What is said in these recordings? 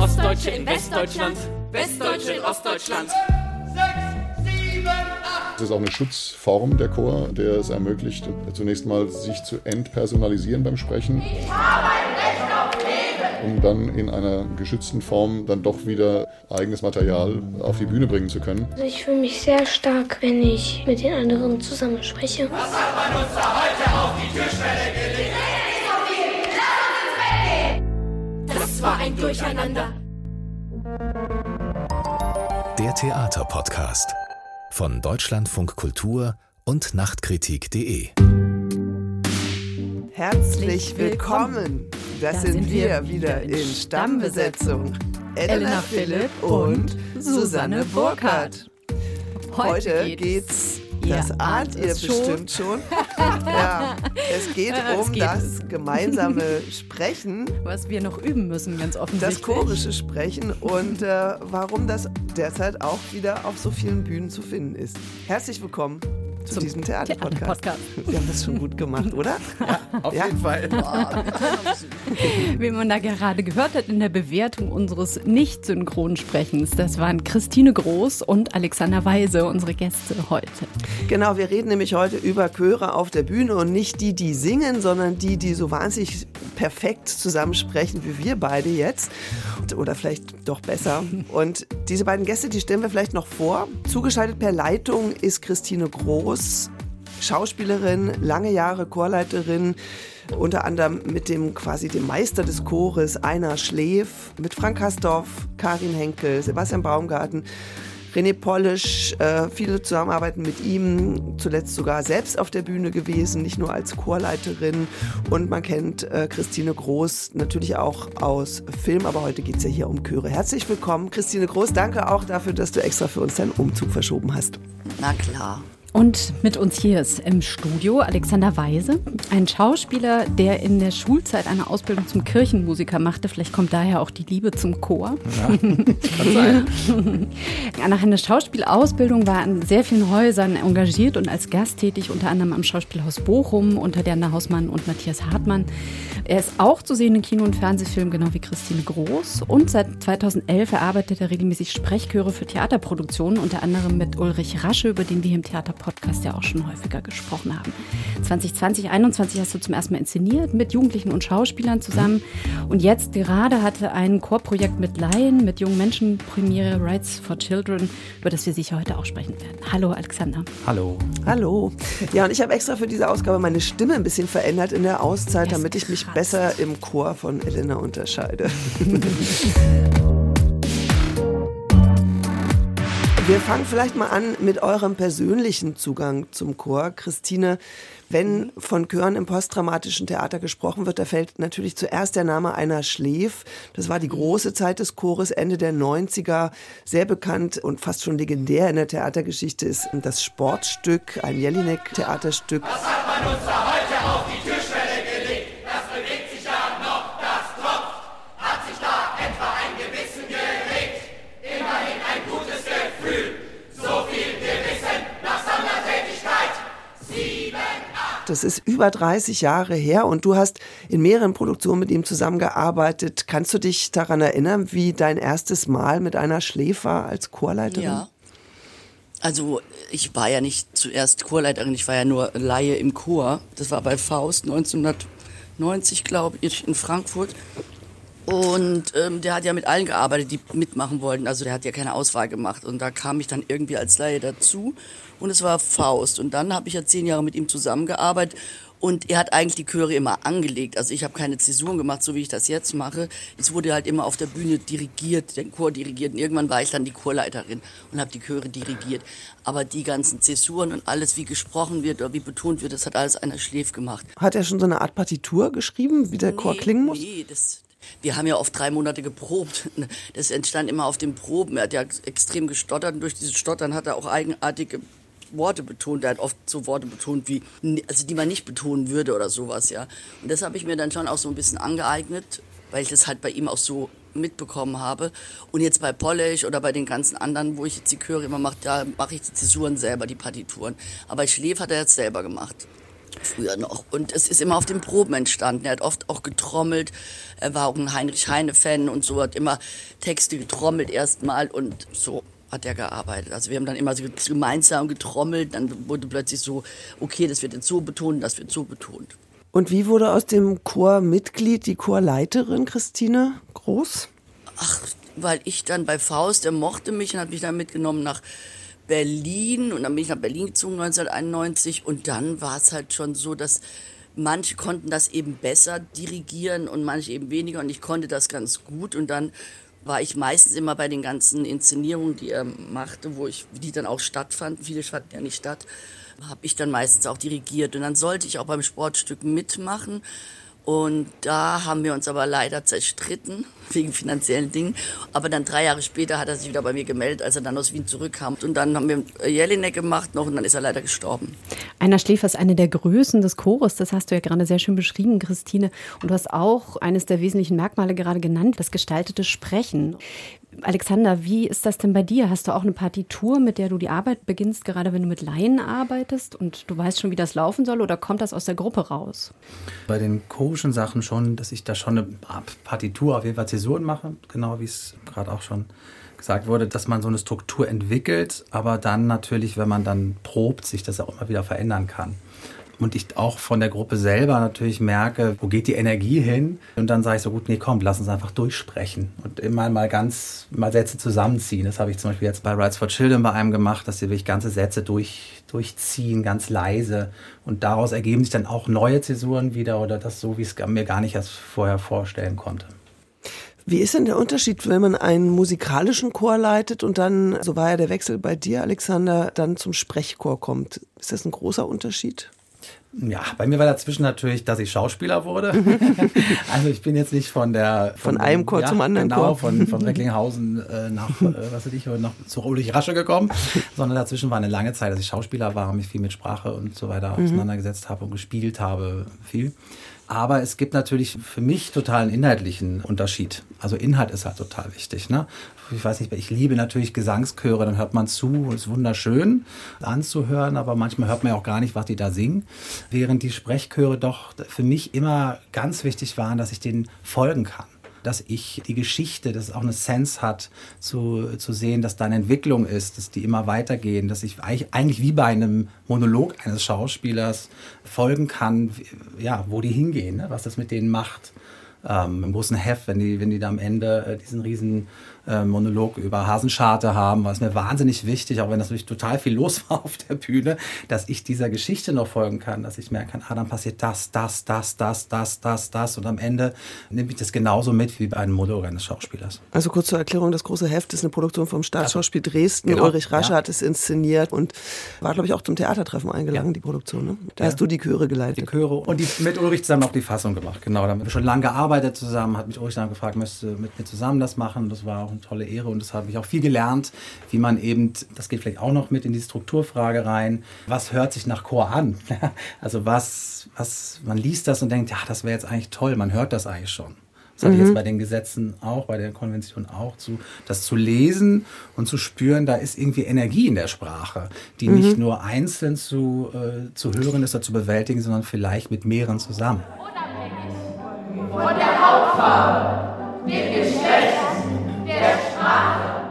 Ostdeutsche in Westdeutschland, Westdeutsche in Ostdeutschland. Es ist auch eine Schutzform der Chor, der es ermöglicht, zunächst mal sich zu entpersonalisieren beim Sprechen. Um dann in einer geschützten Form dann doch wieder eigenes Material auf die Bühne bringen zu können. Also ich fühle mich sehr stark, wenn ich mit den anderen zusammen spreche. Was hat man uns da heute auf die Türschwelle ein Durcheinander. Der Theaterpodcast von Deutschlandfunk Kultur und Nachtkritik.de. Herzlich willkommen. Das Da sind, sind wir wieder in Stammbesetzung. Elena Philipp und Susanne Burkhardt. Heute geht's, das Ihr ahnt ihr schon. bestimmt schon. ja, es geht Ja, es um geht. das gemeinsame Sprechen, was wir noch üben müssen, ganz das offensichtlich. chorische Sprechen und äh, warum das derzeit auch wieder auf so vielen Bühnen zu finden ist. Herzlich willkommen zu Zum diesem Theaterpodcast. Theaterpodcast. Wir haben das schon gut gemacht, oder? Auf Ja. jeden Fall. Wie man da gerade gehört hat in der Bewertung unseres Nicht-Synchronsprechens, das waren Christine Groß und Alexander Weise, unsere Gäste heute. Genau, wir reden nämlich heute über Chöre auf der Bühne und nicht die, die singen, sondern die, die so wahnsinnig perfekt zusammensprechen wie wir beide jetzt. Oder vielleicht doch besser. Und diese beiden Gäste, die stellen wir vielleicht noch vor. Zugeschaltet per Leitung ist Christine Groß, Schauspielerin, lange Jahre Chorleiterin. Unter anderem mit dem quasi dem Meister des Chores Einer Schläf, mit Frank Hastorf, Karin Henkel, Sebastian Baumgarten. René Polisch, äh, viele zusammenarbeiten mit ihm, zuletzt sogar selbst auf der Bühne gewesen, nicht nur als Chorleiterin. Und man kennt äh, Christine Groß natürlich auch aus Film, aber heute geht es ja hier um Chöre. Herzlich willkommen, Christine Groß. Danke auch dafür, dass du extra für uns deinen Umzug verschoben hast. Na klar. Und mit uns hier ist im Studio Alexander Weise, ein Schauspieler, der in der Schulzeit eine Ausbildung zum Kirchenmusiker machte. Vielleicht kommt daher auch die Liebe zum Chor. Kann sein. Nach einer Schauspielausbildung war er in sehr vielen Häusern engagiert und als Gast tätig, unter anderem am Schauspielhaus Bochum unter Diana Hausmann und Matthias Hartmann. Er ist auch zu sehen in Kino- und Fernsehfilmen, genau wie Christine Groß. Und seit 2011 erarbeitet er regelmäßig Sprechchöre für Theaterproduktionen, unter anderem mit Ulrich Rasche, über den wir hier im Theaterpodcast ja auch schon häufiger gesprochen haben. 2020, 2021 hast du zum ersten Mal inszeniert mit Jugendlichen und Schauspielern zusammen. Und jetzt gerade hatte ein Chorprojekt mit Laien, mit jungen Menschen Premiere Rights for Children, über das wir sicher heute auch sprechen werden. Hallo Alexander. Hallo. Hallo. Ja, und ich habe extra für diese Ausgabe meine Stimme ein bisschen verändert in der Auszeit, damit ich mich krass. besser im Chor von Elena unterscheide. Wir fangen vielleicht mal an mit eurem persönlichen Zugang zum Chor. Christine, wenn von Chören im postdramatischen Theater gesprochen wird, da fällt natürlich zuerst der Name einer Schläf. Das war die große Zeit des Chores, Ende der 90er. Sehr bekannt und fast schon legendär in der Theatergeschichte ist das Sportstück, ein Jelinek-Theaterstück. Was hat man uns da heute auf die Türschwelle Das ist über 30 Jahre her und du hast in mehreren Produktionen mit ihm zusammengearbeitet. Kannst du dich daran erinnern, wie dein erstes Mal mit einer Schläf war als Chorleiterin? Ja. Also ich war ja nicht zuerst Chorleiterin, ich war ja nur Laie im Chor. Das war bei Faust 1990, glaube ich, in Frankfurt. Und ähm, der hat ja mit allen gearbeitet, die mitmachen wollten. Also der hat ja keine Auswahl gemacht. Und da kam ich dann irgendwie als Laie dazu. Und es war Faust. Und dann habe ich ja zehn Jahre mit ihm zusammengearbeitet. Und er hat eigentlich die Chöre immer angelegt. Also ich habe keine Zäsuren gemacht, so wie ich das jetzt mache. Es wurde halt immer auf der Bühne dirigiert, den Chor dirigiert. Und irgendwann war ich dann die Chorleiterin und habe die Chöre dirigiert. Aber die ganzen Zäsuren und alles, wie gesprochen wird oder wie betont wird, das hat alles einer Schläf gemacht. Hat er schon so eine Art Partitur geschrieben, wie der Chor klingen muss? Nee, das, wir haben ja oft drei Monate geprobt. Das entstand immer auf den Proben. Er hat ja extrem gestottert und durch dieses Stottern hat er auch eigenartige Worte betont. Er hat oft so Worte betont wie, also die man nicht betonen würde oder sowas, ja. Und das habe ich mir dann schon auch so ein bisschen angeeignet, weil ich das halt bei ihm auch so mitbekommen habe. Und jetzt bei Polish oder bei den ganzen anderen, wo ich jetzt die Chöre immer mache, da mache ich die Zäsuren selber, die Partituren. Aber Schläf hat er jetzt selber gemacht. Früher noch. Und es ist immer auf den Proben entstanden. Er hat oft auch getrommelt. Er war auch ein Heinrich Heine-Fan und so, hat immer Texte getrommelt erstmal und so hat er gearbeitet. Also wir haben dann immer so gemeinsam getrommelt, dann wurde plötzlich so, okay, das wird jetzt so betont, das wird so betont. Und wie wurde aus dem Chormitglied die Chorleiterin Christine Groß? Ach, weil ich dann bei Faust, der mochte mich und hat mich dann mitgenommen nach Berlin und dann bin ich nach Berlin gezogen 1991 und dann war es halt schon so, dass manche konnten das eben besser dirigieren und manche eben weniger und ich konnte das ganz gut und dann war ich meistens immer bei den ganzen Inszenierungen, die er machte, wo ich, die dann auch stattfanden, viele fanden ja nicht statt, habe ich dann meistens auch dirigiert und dann sollte ich auch beim Sportstück mitmachen und da haben wir uns aber leider zerstritten, wegen finanziellen Dingen. Aber dann drei Jahre später hat er sich wieder bei mir gemeldet, als er dann aus Wien zurückkam. Und dann haben wir Jelinek gemacht noch und dann ist er leider gestorben. Einer Schläfer ist eine der Größen des Chores, das hast du ja gerade sehr schön beschrieben, Christine. Und du hast auch eines der wesentlichen Merkmale gerade genannt, das gestaltete Sprechen. Alexander, wie ist das denn bei dir? Hast du auch eine Partitur, mit der du die Arbeit beginnst, gerade wenn du mit Laien arbeitest und du weißt schon, wie das laufen soll oder kommt das aus der Gruppe raus? Bei den chorischen Sachen schon, dass ich da schon eine Partitur, auf jeden Fall Zäsuren mache, genau wie es gerade auch schon gesagt wurde, dass man so eine Struktur entwickelt, aber dann natürlich, wenn man dann probt, sich das auch immer wieder verändern kann und ich auch von der Gruppe selber natürlich merke, wo geht die Energie hin? Und dann sage ich so gut, nee, komm, lass uns einfach durchsprechen und immer mal ganz mal Sätze zusammenziehen. Das habe ich zum Beispiel jetzt bei Rights for Children bei einem gemacht, dass sie wirklich ganze Sätze durch, durchziehen, ganz leise. Und daraus ergeben sich dann auch neue Zäsuren wieder oder das so, wie es mir gar nicht erst vorher vorstellen konnte. Wie ist denn der Unterschied, wenn man einen musikalischen Chor leitet und dann, so war ja der Wechsel bei dir, Alexander, dann zum Sprechchor kommt? Ist das ein großer Unterschied? Ja, bei mir war dazwischen natürlich, dass ich Schauspieler wurde. also ich bin jetzt nicht von der von, von einem Chor ja, zum anderen genau, Chor. von von Recklinghausen äh, nach äh, was weiß ich noch zu Ulrich Rasche gekommen, sondern dazwischen war eine lange Zeit, dass ich Schauspieler war, mich viel mit Sprache und so weiter mhm. auseinandergesetzt habe und gespielt habe viel. Aber es gibt natürlich für mich total einen inhaltlichen Unterschied. Also Inhalt ist halt total wichtig. Ne? Ich weiß nicht, ich liebe natürlich Gesangschöre, dann hört man zu, ist wunderschön anzuhören, aber manchmal hört man ja auch gar nicht, was die da singen. Während die Sprechchöre doch für mich immer ganz wichtig waren, dass ich denen folgen kann dass ich die Geschichte, dass es auch eine Sense hat, zu, zu sehen, dass da eine Entwicklung ist, dass die immer weitergehen, dass ich eigentlich wie bei einem Monolog eines Schauspielers folgen kann, ja, wo die hingehen, ne? was das mit denen macht. Ähm, Im großen Heft, wenn die, wenn die da am Ende äh, diesen riesen äh, Monolog über Hasenscharte haben, war es mir wahnsinnig wichtig, auch wenn das natürlich total viel los war auf der Bühne, dass ich dieser Geschichte noch folgen kann, dass ich merken kann, ah, dann passiert das, das, das, das, das, das, das und am Ende nehme ich das genauso mit wie bei einem Monolog eines Schauspielers. Also kurz zur Erklärung, das große Heft ist eine Produktion vom Staatsschauspiel Dresden. Genau. Ulrich Rasche ja. hat es inszeniert und war, glaube ich, auch zum Theatertreffen eingeladen, ja. die Produktion. Ne? Da ja. hast du die Chöre geleitet. Die Chöre und die, mit Ulrich zusammen auch die Fassung gemacht, genau. Da haben wir schon lange gearbeitet zusammen, hat mich Ulrich dann gefragt, möchtest du mit mir zusammen das machen? Das war auch eine tolle Ehre und das habe ich auch viel gelernt, wie man eben, das geht vielleicht auch noch mit in die Strukturfrage rein, was hört sich nach Chor an? also was, was, man liest das und denkt, ja, das wäre jetzt eigentlich toll, man hört das eigentlich schon. Das hatte ich jetzt mhm. bei den Gesetzen auch, bei der Konvention auch, zu, das zu lesen und zu spüren, da ist irgendwie Energie in der Sprache, die mhm. nicht nur einzeln zu, äh, zu hören ist oder zu bewältigen, sondern vielleicht mit mehreren zusammen. Unabhängig von der Hautfarbe, dem Geschlecht, Sprache,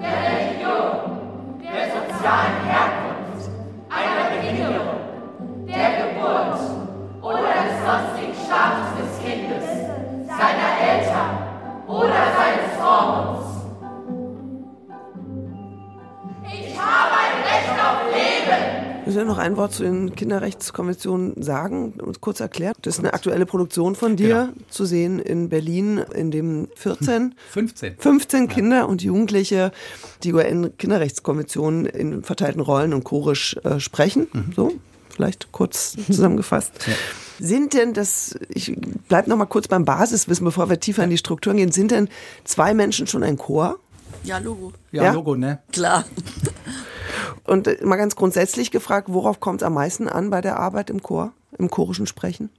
der Religion, der sozialen Müssen wir noch ein Wort zu den Kinderrechtskonventionen sagen und kurz erklärt? Das ist eine aktuelle Produktion von dir, genau. zu sehen in Berlin, in dem 14, 15, 15 Kinder ja. und Jugendliche die UN-Kinderrechtskonvention in verteilten Rollen und chorisch äh, sprechen. Mhm. So, vielleicht kurz zusammengefasst. Ja. Sind denn das, ich bleibe noch mal kurz beim Basiswissen, bevor wir tiefer in die Strukturen gehen, sind denn zwei Menschen schon ein Chor? Ja, Logo. Ja, ja? Logo, ne? Klar. Und äh, mal ganz grundsätzlich gefragt, worauf kommt es am meisten an bei der Arbeit im Chor, im chorischen Sprechen?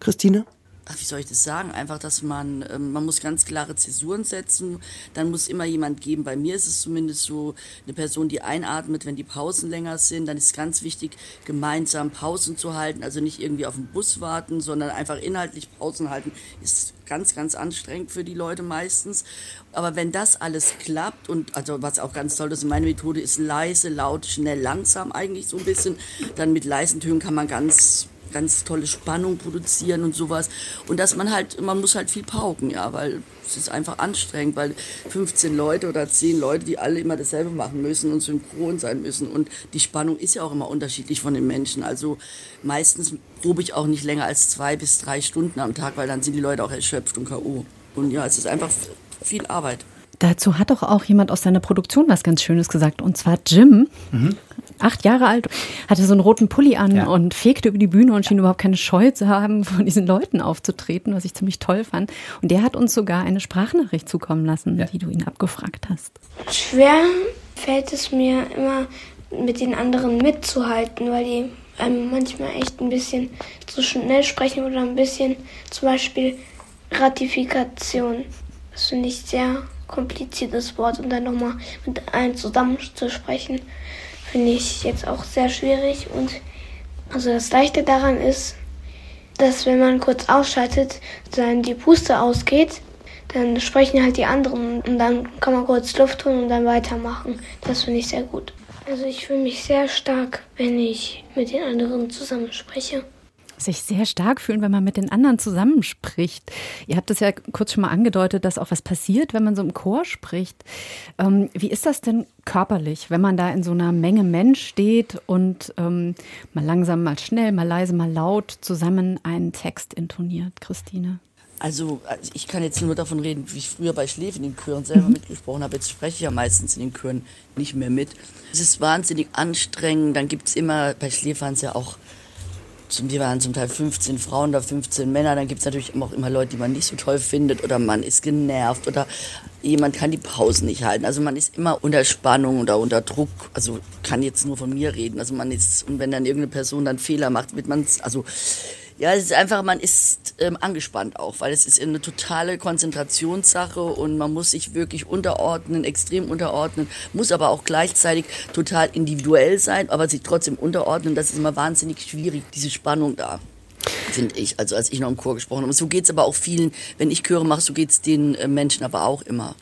Christine? Ach, wie soll ich das sagen? Einfach, dass man, ähm, man muss ganz klare Zäsuren setzen. Dann muss immer jemand geben. Bei mir ist es zumindest so eine Person, die einatmet, wenn die Pausen länger sind. Dann ist es ganz wichtig, gemeinsam Pausen zu halten. Also nicht irgendwie auf den Bus warten, sondern einfach inhaltlich Pausen halten. Ist ganz, ganz anstrengend für die Leute meistens. Aber wenn das alles klappt und also was auch ganz toll ist, meine Methode ist leise, laut, schnell, langsam eigentlich so ein bisschen. Dann mit leisen Tönen kann man ganz ganz tolle Spannung produzieren und sowas. Und dass man halt, man muss halt viel pauken, ja, weil es ist einfach anstrengend, weil 15 Leute oder 10 Leute, die alle immer dasselbe machen müssen und synchron sein müssen. Und die Spannung ist ja auch immer unterschiedlich von den Menschen. Also meistens probe ich auch nicht länger als zwei bis drei Stunden am Tag, weil dann sind die Leute auch erschöpft und K.O. Und ja, es ist einfach viel Arbeit. Dazu hat doch auch jemand aus seiner Produktion was ganz Schönes gesagt. Und zwar Jim, mhm. Acht Jahre alt, hatte so einen roten Pulli an ja. und fegte über die Bühne und schien überhaupt keine Scheu zu haben, vor diesen Leuten aufzutreten, was ich ziemlich toll fand. Und der hat uns sogar eine Sprachnachricht zukommen lassen, ja. die du ihn abgefragt hast. Schwer fällt es mir immer, mit den anderen mitzuhalten, weil die ähm, manchmal echt ein bisschen zu schnell sprechen oder ein bisschen zum Beispiel Ratifikation. Das finde ich sehr kompliziertes Wort und dann nochmal mit allen zusammenzusprechen, finde ich jetzt auch sehr schwierig. Und also das Leichte daran ist, dass wenn man kurz ausschaltet, dann die Puste ausgeht, dann sprechen halt die anderen und dann kann man kurz Luft holen und dann weitermachen. Das finde ich sehr gut. Also ich fühle mich sehr stark, wenn ich mit den anderen zusammen spreche sich sehr stark fühlen, wenn man mit den anderen zusammenspricht. Ihr habt es ja kurz schon mal angedeutet, dass auch was passiert, wenn man so im Chor spricht. Ähm, wie ist das denn körperlich, wenn man da in so einer Menge Mensch steht und ähm, mal langsam, mal schnell, mal leise, mal laut zusammen einen Text intoniert, Christine? Also, also ich kann jetzt nur davon reden, wie ich früher bei Schläf in den Chören selber mhm. mitgesprochen habe. Jetzt spreche ich ja meistens in den Chören nicht mehr mit. Es ist wahnsinnig anstrengend. Dann gibt es immer, bei Schläf waren es ja auch wir waren zum Teil 15 Frauen da 15 Männer, dann gibt es natürlich auch immer Leute, die man nicht so toll findet oder man ist genervt oder jemand kann die Pausen nicht halten. Also man ist immer unter Spannung oder unter Druck. Also kann jetzt nur von mir reden. Also man ist, und wenn dann irgendeine Person dann Fehler macht, wird man also ja, es ist einfach, man ist ähm, angespannt auch, weil es ist eine totale Konzentrationssache und man muss sich wirklich unterordnen, extrem unterordnen, muss aber auch gleichzeitig total individuell sein, aber sich trotzdem unterordnen. Das ist immer wahnsinnig schwierig, diese Spannung da finde ich. Also als ich noch im Chor gesprochen habe. So geht es aber auch vielen, wenn ich Chöre mache, so geht es den äh, Menschen aber auch immer.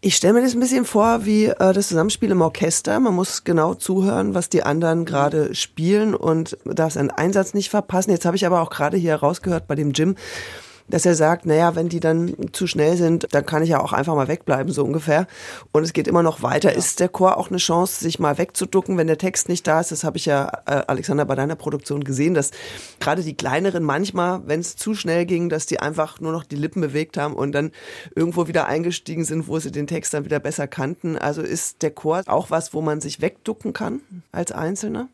Ich stelle mir das ein bisschen vor wie äh, das Zusammenspiel im Orchester. Man muss genau zuhören, was die anderen gerade spielen und darf seinen Einsatz nicht verpassen. Jetzt habe ich aber auch gerade hier rausgehört bei dem Jim, dass er sagt, naja, wenn die dann zu schnell sind, dann kann ich ja auch einfach mal wegbleiben, so ungefähr. Und es geht immer noch weiter. Ja. Ist der Chor auch eine Chance, sich mal wegzuducken, wenn der Text nicht da ist? Das habe ich ja, äh, Alexander, bei deiner Produktion gesehen, dass gerade die kleineren manchmal, wenn es zu schnell ging, dass die einfach nur noch die Lippen bewegt haben und dann irgendwo wieder eingestiegen sind, wo sie den Text dann wieder besser kannten. Also ist der Chor auch was, wo man sich wegducken kann als Einzelner?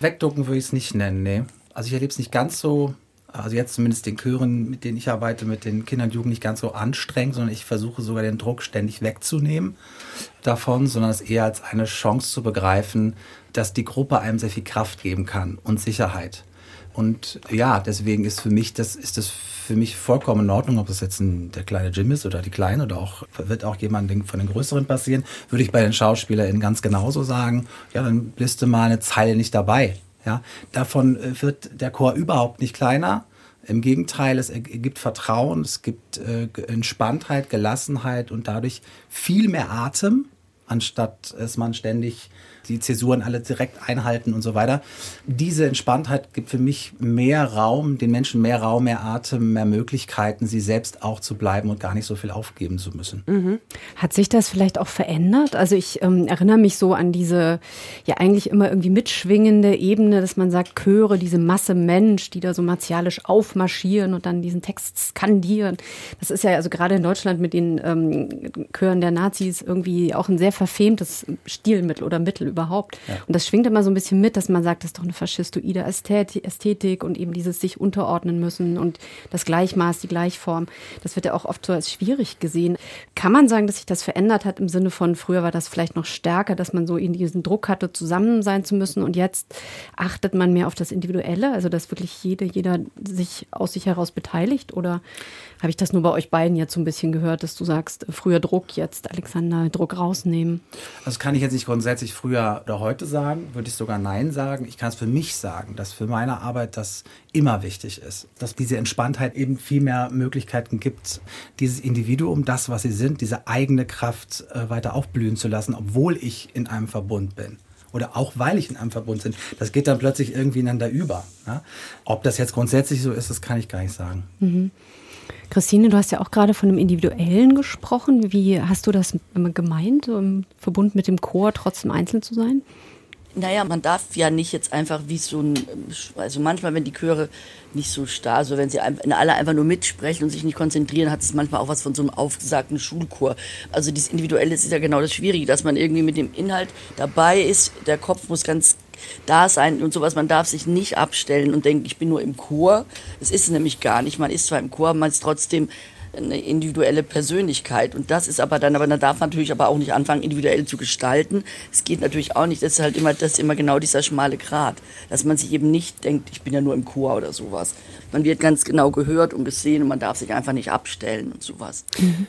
Wegducken würde ich es nicht nennen, nee. Also ich erlebe es nicht ganz so also jetzt zumindest den Chören, mit denen ich arbeite, mit den Kindern und Jugendlichen nicht ganz so anstrengend, sondern ich versuche sogar den Druck ständig wegzunehmen davon, sondern es eher als eine Chance zu begreifen, dass die Gruppe einem sehr viel Kraft geben kann und Sicherheit. Und ja, deswegen ist für mich das ist das für mich vollkommen in Ordnung, ob das jetzt ein, der kleine Jim ist oder die kleine oder auch wird auch jemand von den größeren passieren, würde ich bei den SchauspielerInnen ganz genauso sagen. Ja, dann bist du mal eine Zeile nicht dabei ja, davon äh, wird der Chor überhaupt nicht kleiner. Im Gegenteil, es gibt Vertrauen, es gibt äh, Entspanntheit, Gelassenheit und dadurch viel mehr Atem, anstatt es man ständig die Zäsuren alle direkt einhalten und so weiter. Diese Entspanntheit gibt für mich mehr Raum, den Menschen mehr Raum, mehr Atem, mehr Möglichkeiten, sie selbst auch zu bleiben und gar nicht so viel aufgeben zu müssen. Mhm. Hat sich das vielleicht auch verändert? Also ich ähm, erinnere mich so an diese ja eigentlich immer irgendwie mitschwingende Ebene, dass man sagt, Chöre, diese Masse Mensch, die da so martialisch aufmarschieren und dann diesen Text skandieren. Das ist ja also gerade in Deutschland mit den ähm, Chören der Nazis irgendwie auch ein sehr verfemtes Stilmittel oder Mittel überhaupt. Ja. Und das schwingt immer so ein bisschen mit, dass man sagt, das ist doch eine faschistoide Ästhetik und eben dieses sich unterordnen müssen und das Gleichmaß, die Gleichform. Das wird ja auch oft so als schwierig gesehen. Kann man sagen, dass sich das verändert hat im Sinne von, früher war das vielleicht noch stärker, dass man so in diesen Druck hatte, zusammen sein zu müssen und jetzt achtet man mehr auf das Individuelle, also dass wirklich jede, jeder sich aus sich heraus beteiligt oder habe ich das nur bei euch beiden jetzt so ein bisschen gehört, dass du sagst, früher Druck, jetzt Alexander, Druck rausnehmen? Das kann ich jetzt nicht grundsätzlich früher oder heute sagen, würde ich sogar Nein sagen. Ich kann es für mich sagen, dass für meine Arbeit das immer wichtig ist, dass diese Entspanntheit eben viel mehr Möglichkeiten gibt, dieses Individuum, das, was sie sind, diese eigene Kraft äh, weiter aufblühen zu lassen, obwohl ich in einem Verbund bin oder auch weil ich in einem Verbund bin. Das geht dann plötzlich irgendwie ineinander über. Ja? Ob das jetzt grundsätzlich so ist, das kann ich gar nicht sagen. Mhm. Christine, du hast ja auch gerade von einem Individuellen gesprochen. Wie hast du das gemeint, im Verbund mit dem Chor trotzdem einzeln zu sein? Naja, man darf ja nicht jetzt einfach wie so ein, also manchmal, wenn die Chöre nicht so starr, also wenn sie alle einfach nur mitsprechen und sich nicht konzentrieren, hat es manchmal auch was von so einem aufgesagten Schulchor. Also dieses Individuelle ist ja genau das Schwierige, dass man irgendwie mit dem Inhalt dabei ist, der Kopf muss ganz da sein und sowas. Man darf sich nicht abstellen und denken, ich bin nur im Chor. Das ist es nämlich gar nicht. Man ist zwar im Chor, man ist trotzdem eine individuelle Persönlichkeit. Und das ist aber dann, aber dann darf man natürlich aber auch nicht anfangen, individuell zu gestalten. Es geht natürlich auch nicht. Das ist halt immer, das ist immer genau dieser schmale Grat. Dass man sich eben nicht denkt, ich bin ja nur im Chor oder sowas. Man wird ganz genau gehört und gesehen und man darf sich einfach nicht abstellen und sowas. Mhm.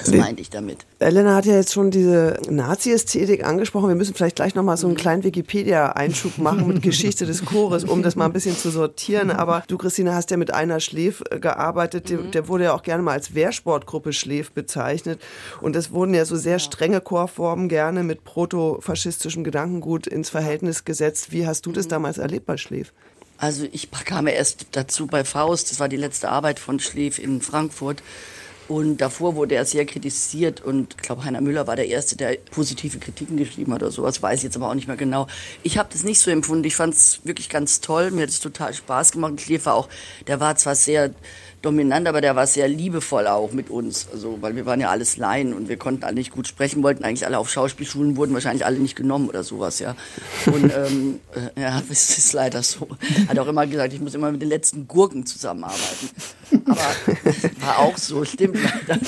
Das meinte ich damit. Elena hat ja jetzt schon diese Nazi-Ästhetik angesprochen. Wir müssen vielleicht gleich nochmal so einen kleinen Wikipedia-Einschub machen mit Geschichte des Chores, um das mal ein bisschen zu sortieren. Aber du, Christine, hast ja mit einer Schläf äh, gearbeitet. Mhm. Der wurde ja auch gerne mal als Wehrsportgruppe Schläf bezeichnet. Und es wurden ja so sehr strenge Chorformen gerne mit protofaschistischem Gedankengut ins Verhältnis gesetzt. Wie hast du das mhm. damals erlebt bei Schläf? Also ich kam erst dazu bei Faust. Das war die letzte Arbeit von Schläf in Frankfurt. Und davor wurde er sehr kritisiert und ich glaube, Heiner Müller war der Erste, der positive Kritiken geschrieben hat oder sowas, weiß ich jetzt aber auch nicht mehr genau. Ich habe das nicht so empfunden. Ich fand es wirklich ganz toll. Mir hat es total Spaß gemacht. Schläfer auch, der war zwar sehr dominant, aber der war sehr liebevoll auch mit uns. Also, weil wir waren ja alles Laien und wir konnten alle nicht gut sprechen, wollten eigentlich alle auf Schauspielschulen, wurden wahrscheinlich alle nicht genommen oder sowas, ja. Und ähm, äh, ja, es ist leider so. Hat auch immer gesagt, ich muss immer mit den letzten Gurken zusammenarbeiten. Aber war auch so, stimmt leider.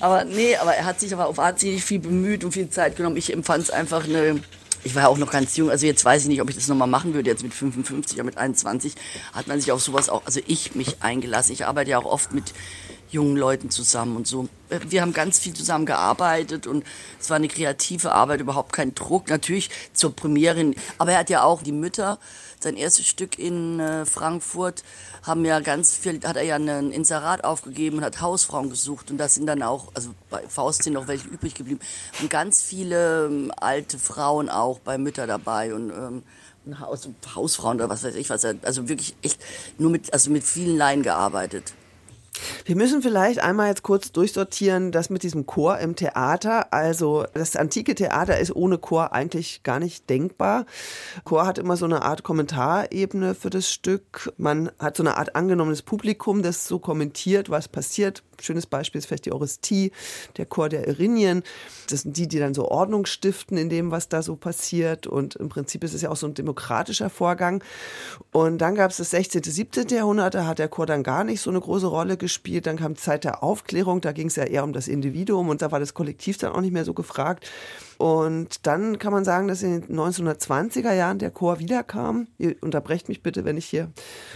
aber nee, aber er hat sich aber auf wahnsinnig viel bemüht und viel Zeit genommen. Ich empfand es einfach eine ich war ja auch noch ganz jung, also jetzt weiß ich nicht, ob ich das nochmal machen würde, jetzt mit 55 oder mit 21, hat man sich auf sowas auch, also ich mich eingelassen. Ich arbeite ja auch oft mit jungen Leuten zusammen und so. Wir haben ganz viel zusammen gearbeitet und es war eine kreative Arbeit, überhaupt kein Druck. Natürlich zur Premierin, aber er hat ja auch die Mütter, sein erstes Stück in äh, Frankfurt, haben ja ganz viel, hat er ja ein Inserat aufgegeben und hat Hausfrauen gesucht und das sind dann auch, also bei Faust sind noch welche übrig geblieben und ganz viele ähm, alte Frauen auch bei Mütter dabei und ähm, Haus, Hausfrauen oder was weiß ich was, also wirklich echt nur mit, also mit vielen Laien gearbeitet. Wir müssen vielleicht einmal jetzt kurz durchsortieren, das mit diesem Chor im Theater. Also das antike Theater ist ohne Chor eigentlich gar nicht denkbar. Chor hat immer so eine Art Kommentarebene für das Stück. Man hat so eine Art angenommenes Publikum, das so kommentiert, was passiert. Schönes Beispiel ist vielleicht die Orestie, der Chor der Erinien. Das sind die, die dann so Ordnung stiften in dem, was da so passiert. Und im Prinzip ist es ja auch so ein demokratischer Vorgang. Und dann gab es das 16., 17. Jahrhundert, da hat der Chor dann gar nicht so eine große Rolle gespielt. Dann kam Zeit der Aufklärung, da ging es ja eher um das Individuum und da war das Kollektiv dann auch nicht mehr so gefragt. Und dann kann man sagen, dass in den 1920er Jahren der Chor wiederkam. Ihr unterbrecht mich bitte, wenn ich hier.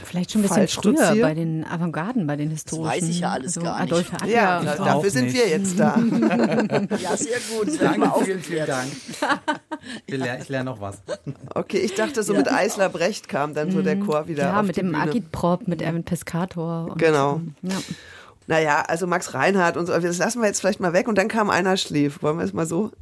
Vielleicht schon ein bisschen früher doziere. bei den Avantgarden, bei den historischen. Das weiß ich ja alles also gar nicht. Adolf Adler ja, da, dafür sind wir jetzt da. ja, sehr gut. Danke, vielen, vielen Dank. Ich lerne, ich lerne noch was. Okay, ich dachte, so ja. mit Eisler Brecht kam dann so der Chor wieder. Ja, auf mit dem Agitprop, mit Erwin Pescator. genau. Ja. Naja, also Max Reinhardt und so, das lassen wir jetzt vielleicht mal weg und dann kam einer Schläf. Wollen wir es mal so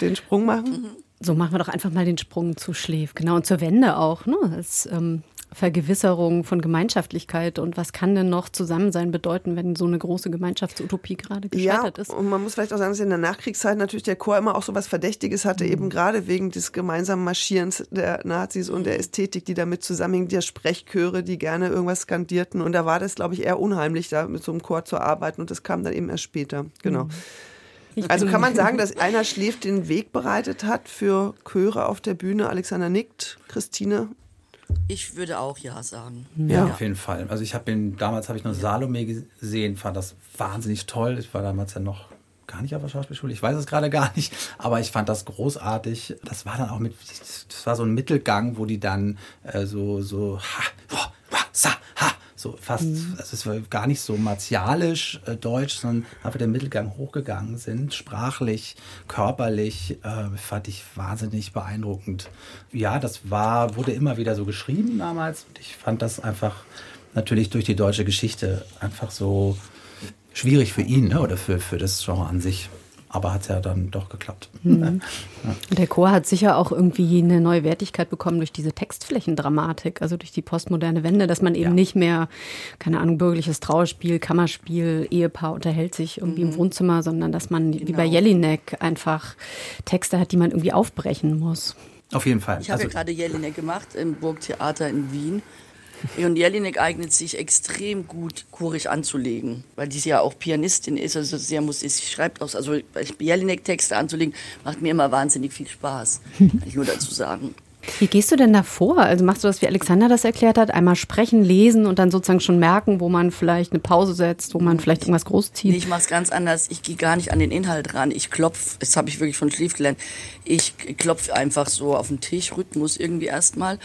den Sprung machen? So machen wir doch einfach mal den Sprung zu Schläf, genau, und zur Wende auch. Ne? Das, ähm, Vergewisserung von Gemeinschaftlichkeit und was kann denn noch Zusammensein bedeuten, wenn so eine große Gemeinschaftsutopie gerade gescheitert ja, ist. Und man muss vielleicht auch sagen, dass in der Nachkriegszeit natürlich der Chor immer auch so was Verdächtiges hatte, mhm. eben gerade wegen des gemeinsamen Marschierens der Nazis und der Ästhetik, die damit zusammenhing, der Sprechchöre, die gerne irgendwas skandierten. Und da war das, glaube ich, eher unheimlich, da mit so einem Chor zu arbeiten und das kam dann eben erst später. Genau. Mhm. Also kann man sagen, dass einer schläft den Weg bereitet hat für Chöre auf der Bühne. Alexander nickt, Christine. Ich würde auch ja sagen. Ja, auf jeden Fall. Also ich habe ihn, damals habe ich nur Salome gesehen, fand das wahnsinnig toll. Ich war damals ja noch gar nicht auf der Schauspielschule, ich weiß es gerade gar nicht, aber ich fand das großartig. Das war dann auch mit, das war so ein Mittelgang, wo die dann äh, so, so, ha, so fast, mhm. also es war gar nicht so martialisch äh, deutsch, sondern einfach der Mittelgang hochgegangen sind, sprachlich, körperlich, äh, fand ich wahnsinnig beeindruckend. Ja, das war, wurde immer wieder so geschrieben damals und ich fand das einfach natürlich durch die deutsche Geschichte einfach so schwierig für ihn ne? oder für, für das Genre an sich. Aber hat es ja dann doch geklappt. Mhm. Ja. Der Chor hat sicher auch irgendwie eine neue Wertigkeit bekommen durch diese Textflächendramatik, also durch die postmoderne Wende, dass man eben ja. nicht mehr, keine Ahnung, bürgerliches Trauerspiel, Kammerspiel, Ehepaar unterhält sich irgendwie mhm. im Wohnzimmer, sondern dass man genau. wie bei genau. Jelinek einfach Texte hat, die man irgendwie aufbrechen muss. Auf jeden Fall. Ich habe also, ja gerade Jelinek gemacht im Burgtheater in Wien. Und Jelinek eignet sich extrem gut, chorisch anzulegen, weil sie ja auch Pianistin ist, also sehr muss, sie schreibt auch, also Jelinek-Texte anzulegen, macht mir immer wahnsinnig viel Spaß, kann ich nur dazu sagen. Wie gehst du denn da vor? Also machst du das, wie Alexander das erklärt hat, einmal sprechen, lesen und dann sozusagen schon merken, wo man vielleicht eine Pause setzt, wo man vielleicht irgendwas groß zieht? Nee, ich mache es ganz anders. Ich gehe gar nicht an den Inhalt ran. Ich klopfe, das habe ich wirklich von Schlief gelernt, ich klopfe einfach so auf den Tisch, Rhythmus irgendwie erstmal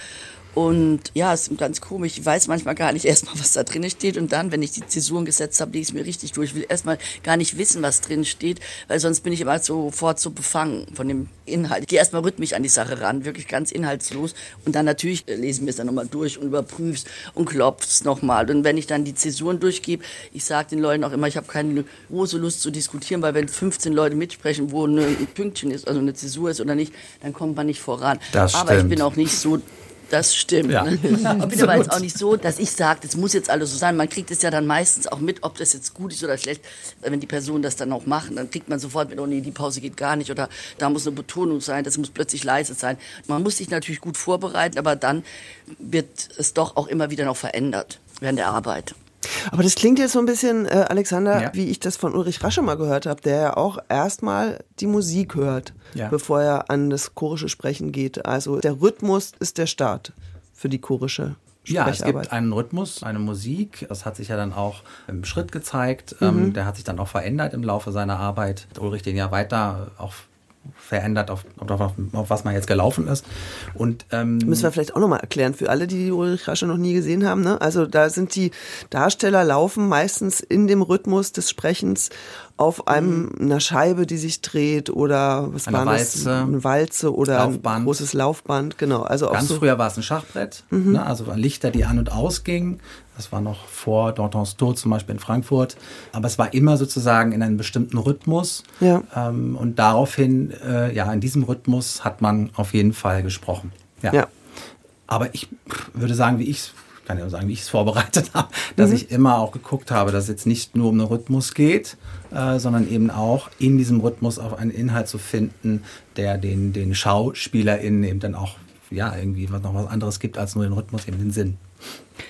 und ja, es ist ganz komisch. Ich weiß manchmal gar nicht erstmal, was da drin steht. Und dann, wenn ich die Zäsuren gesetzt habe, lege ich es mir richtig durch. Ich will erstmal gar nicht wissen, was drin steht, weil sonst bin ich immer sofort so befangen von dem Inhalt. Ich gehe erstmal rhythmisch an die Sache ran, wirklich ganz inhaltslos. Und dann natürlich äh, lesen wir es dann nochmal durch und überprüfst und klopfst nochmal. Und wenn ich dann die Zäsuren durchgebe, ich sage den Leuten auch immer, ich habe keine große Lust zu diskutieren, weil wenn 15 Leute mitsprechen, wo ein Pünktchen ist, also eine Zäsur ist oder nicht, dann kommt man nicht voran. Das Aber ich bin auch nicht so das stimmt. Ja. Ne? Ich bin aber jetzt auch nicht so, dass ich sage, das muss jetzt alles so sein. Man kriegt es ja dann meistens auch mit, ob das jetzt gut ist oder schlecht. Wenn die Personen das dann auch machen, dann kriegt man sofort mit, oh nee, die Pause geht gar nicht oder da muss eine Betonung sein, das muss plötzlich leise sein. Man muss sich natürlich gut vorbereiten, aber dann wird es doch auch immer wieder noch verändert während der Arbeit. Aber das klingt jetzt so ein bisschen, äh, Alexander, ja. wie ich das von Ulrich Rasche mal gehört habe, der ja auch erstmal die Musik hört, ja. bevor er an das chorische Sprechen geht. Also der Rhythmus ist der Start für die chorische ja, es gibt einen Rhythmus, eine Musik. Das hat sich ja dann auch im Schritt gezeigt. Ähm, mhm. der hat sich dann auch verändert im Laufe seiner Arbeit. Ulrich den ja weiter auch verändert, auf, auf, auf, was man jetzt gelaufen ist. Und, ähm, Müssen wir vielleicht auch nochmal erklären, für alle, die Ulrich Rasche noch nie gesehen haben. Ne? Also da sind die Darsteller laufen meistens in dem Rhythmus des Sprechens auf einem, mhm. einer Scheibe, die sich dreht oder was eine war Walze, das? Eine Walze oder Laufband. ein großes Laufband, genau. Also Ganz so früher war es ein Schachbrett, mhm. ne? also Lichter, die an und ausgingen. Das war noch vor Dantons Tod zum Beispiel in Frankfurt. Aber es war immer sozusagen in einem bestimmten Rhythmus. Ja. Ähm, und daraufhin, äh, ja, in diesem Rhythmus hat man auf jeden Fall gesprochen. Ja. ja. Aber ich würde sagen, wie ich es kann ja sagen, wie ich es vorbereitet habe, dass mhm. ich immer auch geguckt habe, dass es jetzt nicht nur um den Rhythmus geht, äh, sondern eben auch in diesem Rhythmus auf einen Inhalt zu finden, der den, den SchauspielerInnen eben dann auch ja, irgendwie was noch was anderes gibt als nur den Rhythmus, eben den Sinn.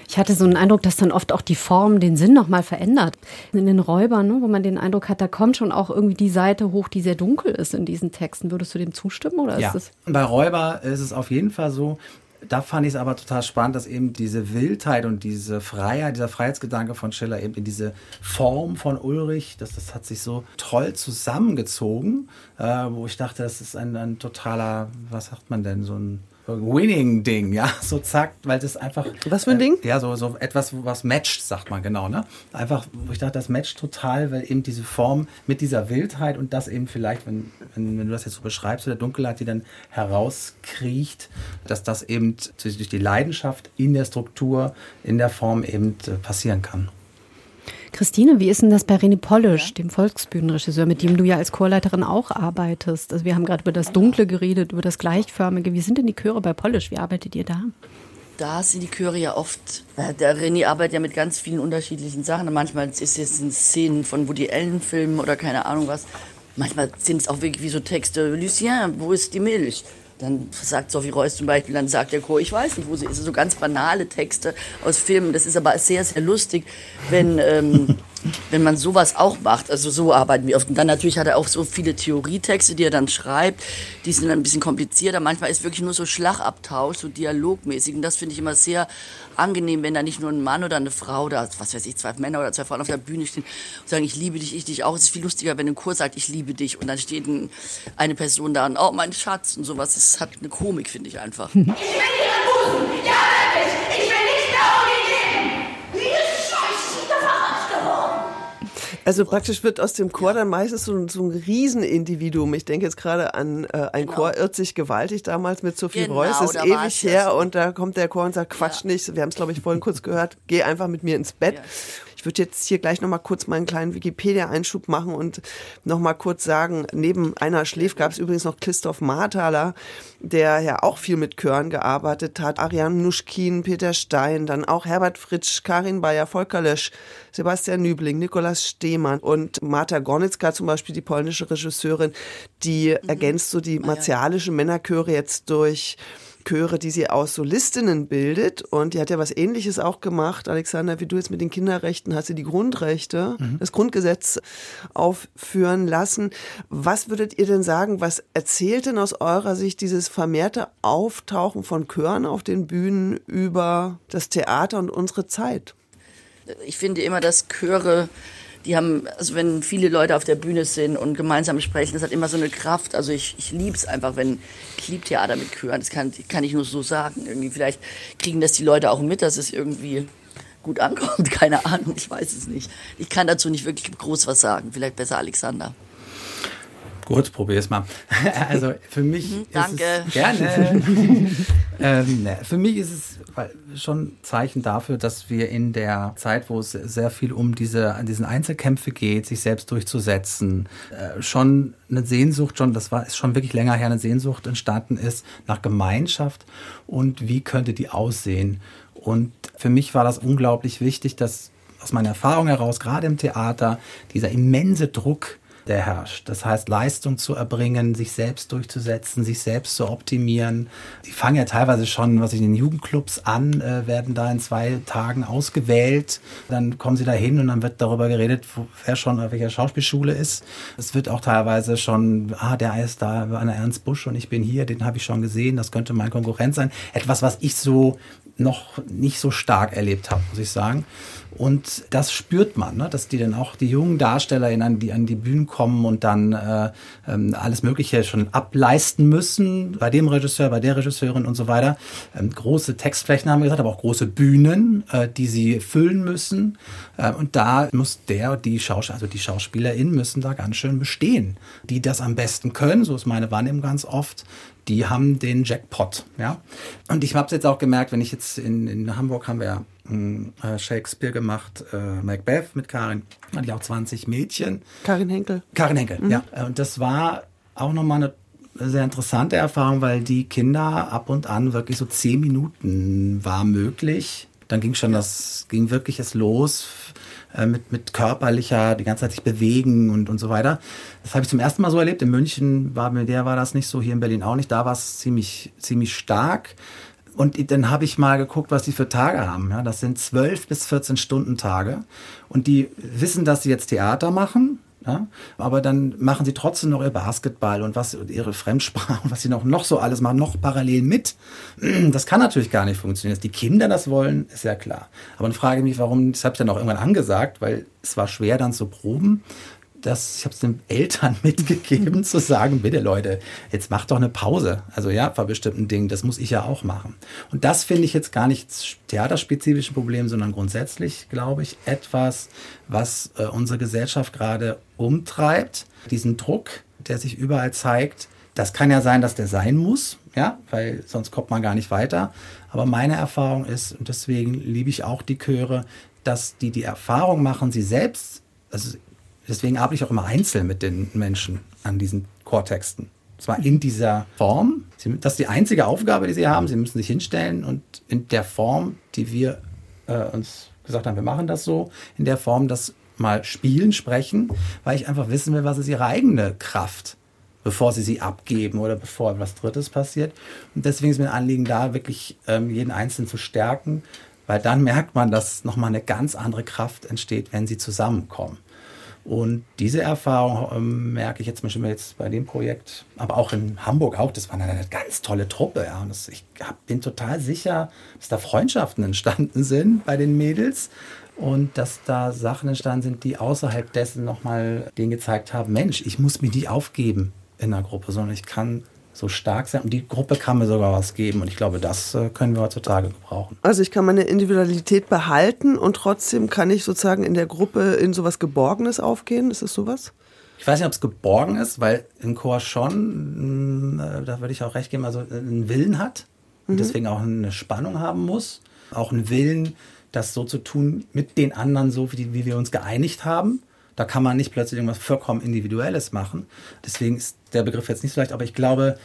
Ich hatte so einen Eindruck, dass dann oft auch die Form den Sinn nochmal verändert. In den Räubern, ne, wo man den Eindruck hat, da kommt schon auch irgendwie die Seite hoch, die sehr dunkel ist in diesen Texten. Würdest du dem zustimmen? Oder ja. ist das bei Räuber ist es auf jeden Fall so, da fand ich es aber total spannend, dass eben diese Wildheit und diese Freiheit, dieser Freiheitsgedanke von Schiller eben in diese Form von Ulrich, das, das hat sich so toll zusammengezogen, äh, wo ich dachte, das ist ein, ein totaler, was sagt man denn, so ein Winning-Ding, ja, so zack, weil das einfach. Was für ein Ding? Äh, ja, so, so etwas, was matcht, sagt man genau, ne? Einfach, wo ich dachte, das matcht total, weil eben diese Form mit dieser Wildheit und das eben vielleicht, wenn, wenn, wenn du das jetzt so beschreibst, oder Dunkelheit, die dann herauskriecht, dass das eben durch die Leidenschaft in der Struktur, in der Form eben äh, passieren kann. Christine, wie ist denn das bei René Polisch, dem Volksbühnenregisseur, mit dem du ja als Chorleiterin auch arbeitest? Also wir haben gerade über das Dunkle geredet, über das Gleichförmige. Wie sind denn die Chöre bei Polisch? Wie arbeitet ihr da? Da sind die Chöre ja oft, der René arbeitet ja mit ganz vielen unterschiedlichen Sachen. Manchmal ist es in Szenen von Woody Allen Filmen oder keine Ahnung was. Manchmal sind es auch wirklich wie so Texte, Lucien, wo ist die Milch? Dann sagt Sophie Reuss zum Beispiel, dann sagt der Chor, ich weiß nicht, wo sie ist. So ganz banale Texte aus Filmen. Das ist aber sehr, sehr lustig, wenn ähm, wenn man sowas auch macht, also so arbeiten wir oft. Und dann natürlich hat er auch so viele Theorietexte, die er dann schreibt, die sind dann ein bisschen komplizierter. Manchmal ist wirklich nur so Schlagabtausch, so dialogmäßig. Und das finde ich immer sehr angenehm, wenn da nicht nur ein Mann oder eine Frau da, was weiß ich, zwei Männer oder zwei Frauen auf der Bühne stehen und sagen, ich liebe dich, ich dich auch. Es ist viel lustiger, wenn ein Chor sagt, ich liebe dich. Und dann steht ein, eine Person da und, oh, mein Schatz und sowas. Das hat eine Komik, finde ich einfach. Ich will ihren Busen! Ja, wirklich! Ich will Also praktisch wird aus dem Chor dann meistens so, ein- so ein Riesenindividuum. Ich denke jetzt gerade an äh, ein Chor irrt sich gewaltig damals mit Sophie Genau, Reuss. Das ist ewig ja her und da kommt der Chor und sagt, Quatsch nicht. Wir haben es, glaube ich, vorhin kurz gehört. Geh einfach mit mir ins Bett. Ich würde jetzt hier gleich nochmal kurz meinen kleinen Wikipedia-Einschub machen und nochmal kurz sagen, neben Einer Schläf gab es übrigens noch Christoph Marthaler, der ja auch viel mit Chören gearbeitet hat. Ariane Nuschkin, Peter Stein, dann auch Herbert Fritsch, Karin Bayer, Volker Lösch, Sebastian Nübling, Nikolaus Stehmann und Marta Gornitzka zum Beispiel, die polnische Regisseurin, die ergänzt so die martialische Männerchöre jetzt durch Chöre, die sie aus Solistinnen bildet. Und die hat ja was Ähnliches auch gemacht, Alexander, wie du jetzt mit den Kinderrechten hast sie die Grundrechte, das Grundgesetz aufführen lassen. Was würdet ihr denn sagen, was erzählt denn aus eurer Sicht dieses vermehrte Auftauchen von Chören auf den Bühnen über das Theater und unsere Zeit? ich finde immer, dass Chöre, die haben, also wenn viele Leute auf der Bühne sind und gemeinsam sprechen, das hat immer so eine Kraft. Also ich, ich liebe es einfach, wenn, ich liebe Theater mit Chören, das kann, kann ich nur so sagen. Irgendwie vielleicht kriegen das die Leute auch mit, dass es irgendwie gut ankommt, keine Ahnung, ich weiß es nicht. Ich kann dazu nicht wirklich groß was sagen, vielleicht besser Alexander. Gut, probier's mal. Also für mich ist Mhm, danke. es gerne. ähm, ne, für mich ist es schon ein Zeichen dafür, dass wir in der Zeit, wo es sehr viel um diese diesen Einzelkämpfe geht, sich selbst durchzusetzen, äh, schon eine Sehnsucht, schon das war ist schon wirklich länger her, eine Sehnsucht entstanden ist nach Gemeinschaft und wie könnte die aussehen. Und für mich war das unglaublich wichtig, dass aus meiner Erfahrung heraus, gerade im Theater, dieser immense Druck, der herrscht. Das heißt, Leistung zu erbringen, sich selbst durchzusetzen, sich selbst zu optimieren. Die fangen ja teilweise schon, was ich in den Jugendclubs an, äh, werden da in zwei Tagen ausgewählt. Dann kommen sie da hin und dann wird darüber geredet, wer schon auf welcher Schauspielschule ist. Es wird auch teilweise schon, ah, der ist da an Ernst Busch und ich bin hier, den habe ich schon gesehen, das könnte mein Konkurrent sein. Etwas, was ich so noch nicht so stark erlebt habe, muss ich sagen. Und das spürt man, ne? dass die dann auch die jungen DarstellerInnen an die, an die Bühnen kommen und dann äh, ähm, alles Mögliche schon ableisten müssen, bei dem Regisseur, bei der Regisseurin und so weiter. Ähm, große Textflächen haben wir gesagt, aber auch große Bühnen, äh, die sie füllen müssen. Äh, und da muss der, die Schaus also die SchauspielerInnen müssen da ganz schön bestehen. Die das am besten können, so ist meine Wahrnehmung ganz oft, die haben den Jackpot. Ja? Und ich habe es jetzt auch gemerkt, wenn ich jetzt in, in Hamburg haben wir ja äh, Shakespeare gemacht, äh, Macbeth mit Karin, hatte ich auch 20 Mädchen. Karin Henkel. Karin Henkel, ja. Äh, Und das war auch nochmal eine sehr interessante Erfahrung, weil die Kinder ab und an wirklich so zehn Minuten war möglich. Dann ging schon das, ging wirklich es los äh, mit, mit körperlicher, die ganze Zeit sich bewegen und, und so weiter. Das habe ich zum ersten Mal so erlebt. In München war mir der war das nicht so, hier in Berlin auch nicht. Da war es ziemlich, ziemlich stark. Und dann habe ich mal geguckt, was die für Tage haben. Ja, das sind 12 bis 14 Stunden Tage. Und die wissen, dass sie jetzt Theater machen. Ja, aber dann machen sie trotzdem noch ihr Basketball und was und ihre Fremdsprache und was sie noch, noch so alles machen, noch parallel mit. Das kann natürlich gar nicht funktionieren. Dass die Kinder das wollen, ist ja klar. Aber dann frage ich mich, warum, das habe ich dann auch irgendwann angesagt, weil es war schwer dann zu proben. Das, ich habe es den Eltern mitgegeben, zu sagen, bitte Leute, jetzt macht doch eine Pause. Also ja, bei bestimmten Dingen, das muss ich ja auch machen. Und das finde ich jetzt gar nicht theaterspezifisch ein Problem, sondern grundsätzlich, glaube ich, etwas, was äh, unsere Gesellschaft gerade umtreibt. Diesen Druck, der sich überall zeigt. Das kann ja sein, dass der sein muss, ja, weil sonst kommt man gar nicht weiter. Aber meine Erfahrung ist, und deswegen liebe ich auch die Chöre, dass die die Erfahrung machen, sie selbst, also deswegen arbeite ich auch immer einzeln mit den Menschen an diesen Chortexten. Zwar in dieser Form, das ist die einzige Aufgabe, die sie haben. Sie müssen sich hinstellen und in der Form, die wir äh, uns gesagt haben, wir machen das so, in der Form das mal spielen, sprechen, weil ich einfach wissen will, was ist ihre eigene Kraft, bevor sie sie abgeben oder bevor was Drittes passiert. Und deswegen ist mir ein Anliegen da, wirklich ähm, jeden Einzelnen zu stärken weil dann merkt man, dass nochmal eine ganz andere Kraft entsteht, wenn sie zusammenkommen. Und diese Erfahrung ähm, merke ich jetzt zum Beispiel jetzt bei dem Projekt, aber auch in Hamburg auch. Das war eine ganz tolle Truppe. Ja. Und das, ich hab, bin total sicher, dass da Freundschaften entstanden sind bei den Mädels und dass da Sachen entstanden sind, die außerhalb dessen nochmal denen gezeigt haben, Mensch, ich muss mir die aufgeben in der Gruppe, sondern ich kann so stark sein. Und die Gruppe kann mir sogar was geben. Und ich glaube, das äh, können wir heutzutage gebrauchen. Also ich kann meine Individualität behalten und trotzdem kann ich sozusagen in der Gruppe in sowas Geborgenes aufgehen. Ist das sowas? Ich weiß nicht, ob es geborgen ist, weil ein Chor schon, äh, da würde ich auch recht geben, also einen Willen hat und mhm. deswegen auch eine Spannung haben muss. Auch einen Willen, das so zu tun mit den anderen, so wie, wie wir uns geeinigt haben. Da kann man nicht plötzlich irgendwas vollkommen Individuelles machen. Deswegen ist der Begriff jetzt nicht so leicht, aber ich glaube,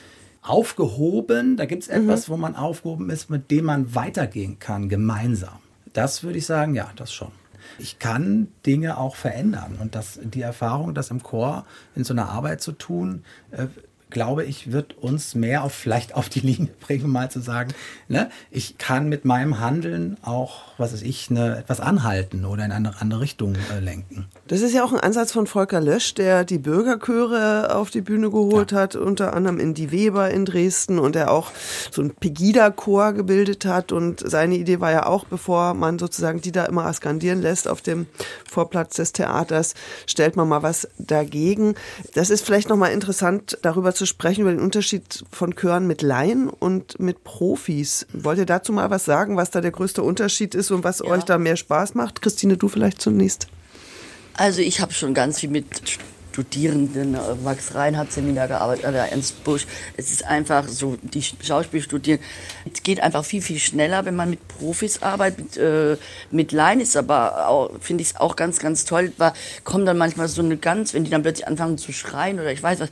aufgehoben, da gibt es mhm. etwas, wo man aufgehoben ist, mit dem man weitergehen kann, gemeinsam. Das würde ich sagen, ja, das schon. Ich kann Dinge auch verändern und das, die Erfahrung, das im Chor in so einer Arbeit zu tun, äh, glaube ich, wird uns mehr auf vielleicht auf die Linie bringen, mal zu sagen, ne, ich kann mit meinem Handeln auch, was weiß ich, ne, etwas anhalten oder in eine andere Richtung äh, lenken. Das ist ja auch ein Ansatz von Volker Lösch, der die Bürgerchöre auf die Bühne geholt ja. hat, unter anderem in Die Weber in Dresden und der auch so ein Pegida-Chor gebildet hat und seine Idee war ja auch, bevor man sozusagen die da immer skandieren lässt auf dem Vorplatz des Theaters, stellt man mal was dagegen. Das ist vielleicht nochmal interessant, darüber zu zu sprechen, über den Unterschied von Chören mit Laien und mit Profis. Wollt ihr dazu mal was sagen, was da der größte Unterschied ist und was ja. euch da mehr Spaß macht? Christine, du vielleicht zunächst. Also ich habe schon ganz viel mit Studierenden, äh, Max Reinhardt Seminar gearbeitet, oder Ernst Busch. Es ist einfach so, die Schauspielstudierenden, es geht einfach viel, viel schneller, wenn man mit Profis arbeitet. Mit, äh, mit Laien ist aber finde ich es auch ganz, ganz toll. War, kommen dann manchmal so eine ganz, wenn die dann plötzlich anfangen zu schreien oder ich weiß was,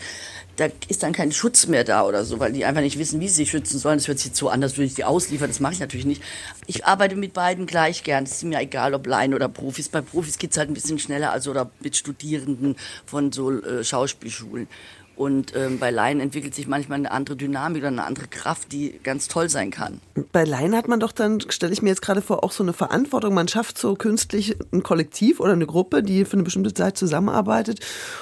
da ist dann kein Schutz mehr da oder so, weil die einfach nicht wissen, wie sie sich schützen sollen. Das hört sich so an, das würde ich die ausliefern. Das mache ich natürlich nicht. Ich arbeite mit beiden gleich gern. Es ist mir egal, ob Laien oder Profis. Bei Profis geht es halt ein bisschen schneller, also oder mit Studierenden von so äh, Schauspielschulen. Und ähm, bei Laien entwickelt sich manchmal eine andere Dynamik oder eine andere Kraft, die ganz toll sein kann. Bei Laien hat man doch dann, stelle ich mir jetzt gerade vor, auch so eine Verantwortung. Man schafft so künstlich ein Kollektiv oder eine Gruppe, die für eine bestimmte Zeit zusammenarbeitet